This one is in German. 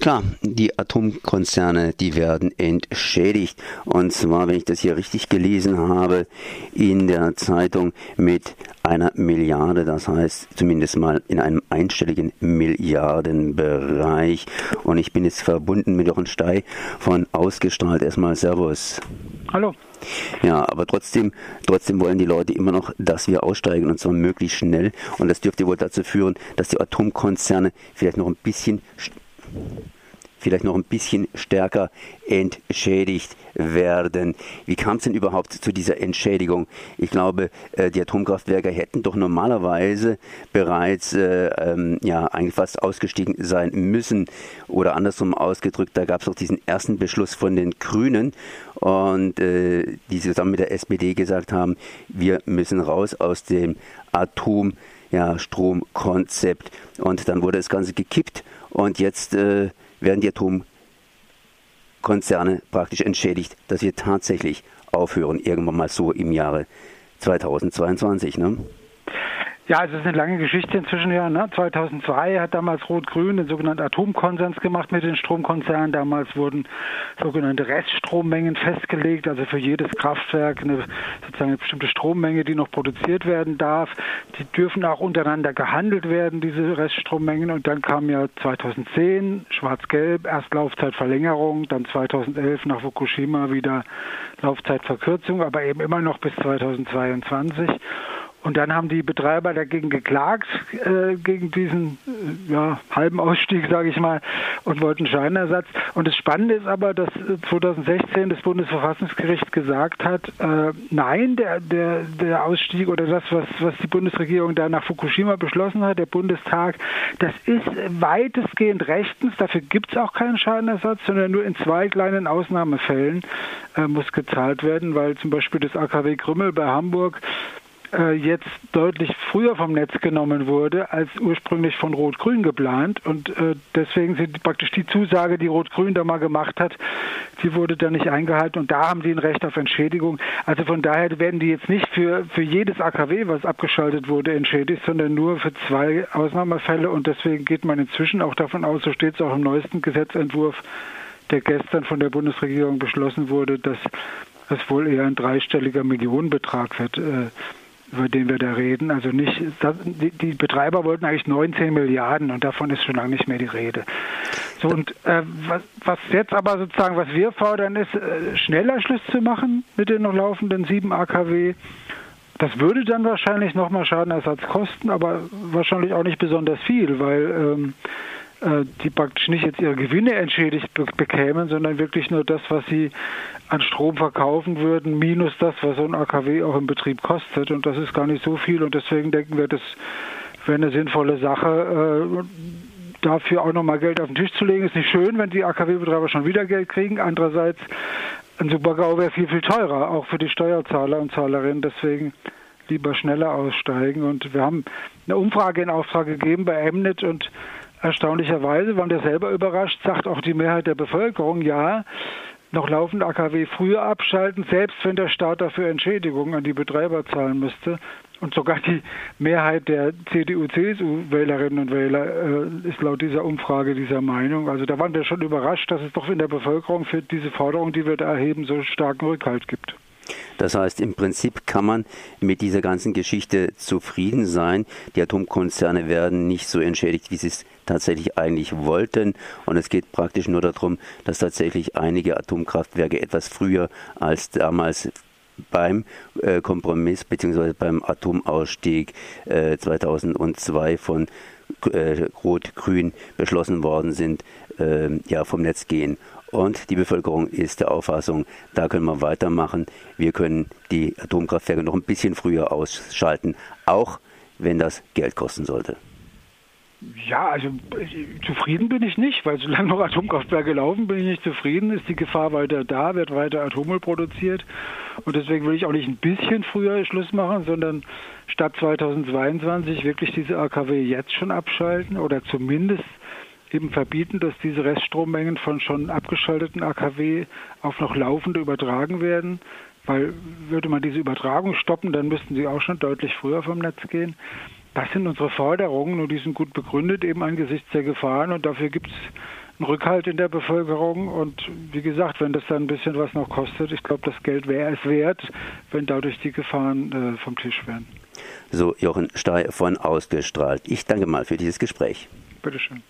Klar, die Atomkonzerne, die werden entschädigt. Und zwar, wenn ich das hier richtig gelesen habe, in der Zeitung mit einer Milliarde, das heißt zumindest mal in einem einstelligen Milliardenbereich. Und ich bin jetzt verbunden mit Jochen Stey von Ausgestrahlt. Erstmal Servus. Hallo. Ja, aber trotzdem, trotzdem wollen die Leute immer noch, dass wir aussteigen und zwar möglichst schnell. Und das dürfte wohl dazu führen, dass die Atomkonzerne vielleicht noch ein bisschen vielleicht noch ein bisschen stärker entschädigt werden. Wie kam es denn überhaupt zu dieser Entschädigung? Ich glaube, äh, die Atomkraftwerke hätten doch normalerweise bereits äh, ähm, ja, eigentlich fast ausgestiegen sein müssen. Oder andersrum ausgedrückt, da gab es auch diesen ersten Beschluss von den Grünen und äh, die zusammen mit der SPD gesagt haben, wir müssen raus aus dem Atom ja, Stromkonzept. Und dann wurde das Ganze gekippt und jetzt äh, werden die Atomkonzerne praktisch entschädigt, dass wir tatsächlich aufhören, irgendwann mal so im Jahre 2022. Ne? Ja, also es ist eine lange Geschichte inzwischen. Ja, ne? 2002 hat damals Rot-Grün den sogenannten Atomkonsens gemacht mit den Stromkonzernen. Damals wurden sogenannte Reststrommengen festgelegt, also für jedes Kraftwerk eine sozusagen eine bestimmte Strommenge, die noch produziert werden darf. Die dürfen auch untereinander gehandelt werden, diese Reststrommengen. Und dann kam ja 2010 Schwarz-Gelb, erst Laufzeitverlängerung, dann 2011 nach Fukushima wieder Laufzeitverkürzung, aber eben immer noch bis 2022. Und dann haben die Betreiber dagegen geklagt, äh, gegen diesen äh, ja, halben Ausstieg, sage ich mal, und wollten Scheinersatz. Und das Spannende ist aber, dass 2016 das Bundesverfassungsgericht gesagt hat, äh, nein, der, der, der Ausstieg oder das, was, was die Bundesregierung da nach Fukushima beschlossen hat, der Bundestag, das ist weitestgehend rechtens. Dafür gibt es auch keinen Schadenersatz, sondern nur in zwei kleinen Ausnahmefällen äh, muss gezahlt werden, weil zum Beispiel das AKW Krümmel bei Hamburg äh, jetzt deutlich früher vom Netz genommen wurde, als ursprünglich von Rot-Grün geplant. Und äh, deswegen sind praktisch die Zusage, die Rot-Grün da mal gemacht hat, die wurde dann nicht eingehalten. Und da haben die ein Recht auf Entschädigung. Also von daher werden die jetzt nicht für, für jedes AKW, was abgeschaltet wurde, entschädigt, sondern nur für zwei Ausnahmefälle. Und deswegen geht man inzwischen auch davon aus, so steht es auch im neuesten Gesetzentwurf, der gestern von der Bundesregierung beschlossen wurde, dass es wohl eher ein dreistelliger Millionenbetrag wird. Äh, über den wir da reden. Also nicht, die, Betreiber wollten eigentlich 19 Milliarden und davon ist schon lange nicht mehr die Rede. So und äh, was, was, jetzt aber sozusagen, was wir fordern, ist, äh, schneller Schluss zu machen mit den noch laufenden sieben AKW. Das würde dann wahrscheinlich nochmal Schadenersatz kosten, aber wahrscheinlich auch nicht besonders viel, weil ähm, äh, die praktisch nicht jetzt ihre Gewinne entschädigt bekämen, sondern wirklich nur das, was sie an Strom verkaufen würden, minus das, was so ein AKW auch im Betrieb kostet. Und das ist gar nicht so viel. Und deswegen denken wir, das wäre eine sinnvolle Sache, äh, dafür auch nochmal Geld auf den Tisch zu legen. Ist nicht schön, wenn die AKW-Betreiber schon wieder Geld kriegen. Andererseits, ein Supergau wäre viel, viel teurer, auch für die Steuerzahler und Zahlerinnen. Deswegen lieber schneller aussteigen. Und wir haben eine Umfrage in Auftrag gegeben bei Emnet und Erstaunlicherweise waren wir selber überrascht, sagt auch die Mehrheit der Bevölkerung, ja, noch laufende AKW früher abschalten, selbst wenn der Staat dafür Entschädigungen an die Betreiber zahlen müsste. Und sogar die Mehrheit der CDU-CSU-Wählerinnen und Wähler äh, ist laut dieser Umfrage dieser Meinung. Also da waren wir schon überrascht, dass es doch in der Bevölkerung für diese Forderung, die wir da erheben, so starken Rückhalt gibt. Das heißt, im Prinzip kann man mit dieser ganzen Geschichte zufrieden sein. Die Atomkonzerne werden nicht so entschädigt, wie sie es tatsächlich eigentlich wollten. Und es geht praktisch nur darum, dass tatsächlich einige Atomkraftwerke etwas früher als damals beim äh, Kompromiss bzw. beim Atomausstieg äh, 2002 von äh, Rot-Grün beschlossen worden sind, äh, ja, vom Netz gehen. Und die Bevölkerung ist der Auffassung, da können wir weitermachen. Wir können die Atomkraftwerke noch ein bisschen früher ausschalten, auch wenn das Geld kosten sollte. Ja, also zufrieden bin ich nicht, weil solange noch Atomkraftwerke laufen, bin ich nicht zufrieden. Ist die Gefahr weiter da, wird weiter Atommüll produziert. Und deswegen will ich auch nicht ein bisschen früher Schluss machen, sondern statt 2022 wirklich diese AKW jetzt schon abschalten oder zumindest eben verbieten, dass diese Reststrommengen von schon abgeschalteten AKW auf noch laufende übertragen werden, weil würde man diese Übertragung stoppen, dann müssten sie auch schon deutlich früher vom Netz gehen. Das sind unsere Forderungen und die sind gut begründet eben angesichts der Gefahren und dafür gibt es einen Rückhalt in der Bevölkerung. Und wie gesagt, wenn das dann ein bisschen was noch kostet, ich glaube, das Geld wäre es wert, wenn dadurch die Gefahren äh, vom Tisch wären. So, Jochen Stey von Ausgestrahlt. Ich danke mal für dieses Gespräch. Bitteschön.